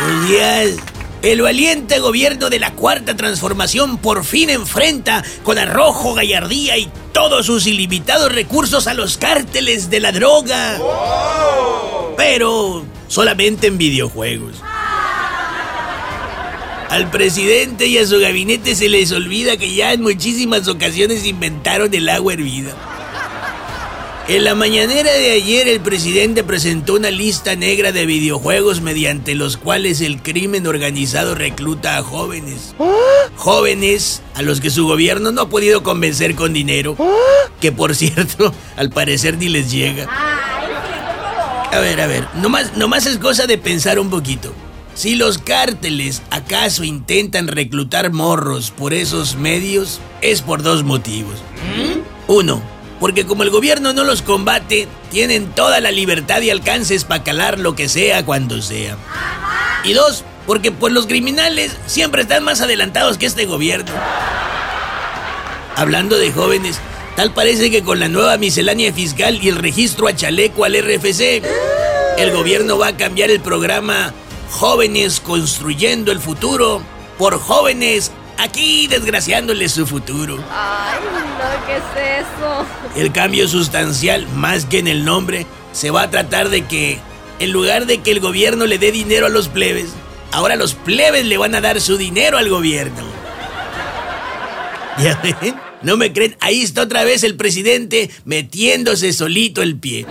Buenos días. El valiente gobierno de la Cuarta Transformación por fin enfrenta con arrojo, gallardía y todos sus ilimitados recursos a los cárteles de la droga. Pero solamente en videojuegos. Al presidente y a su gabinete se les olvida que ya en muchísimas ocasiones inventaron el agua hervida. En la mañanera de ayer el presidente presentó una lista negra de videojuegos mediante los cuales el crimen organizado recluta a jóvenes. Jóvenes a los que su gobierno no ha podido convencer con dinero. Que por cierto, al parecer ni les llega. A ver, a ver, nomás, nomás es cosa de pensar un poquito. Si los cárteles acaso intentan reclutar morros por esos medios, es por dos motivos. Uno, porque como el gobierno no los combate, tienen toda la libertad y alcances para calar lo que sea cuando sea. Y dos, porque pues los criminales siempre están más adelantados que este gobierno. Hablando de jóvenes, tal parece que con la nueva miscelánea fiscal y el registro a chaleco al RFC, el gobierno va a cambiar el programa Jóvenes Construyendo el Futuro por Jóvenes aquí desgraciándoles su futuro. Ay, no, ¿qué es eso? El cambio sustancial, más que en el nombre, se va a tratar de que, en lugar de que el gobierno le dé dinero a los plebes, ahora los plebes le van a dar su dinero al gobierno. ¿Ya ven? ¿No me creen? Ahí está otra vez el presidente metiéndose solito el pie.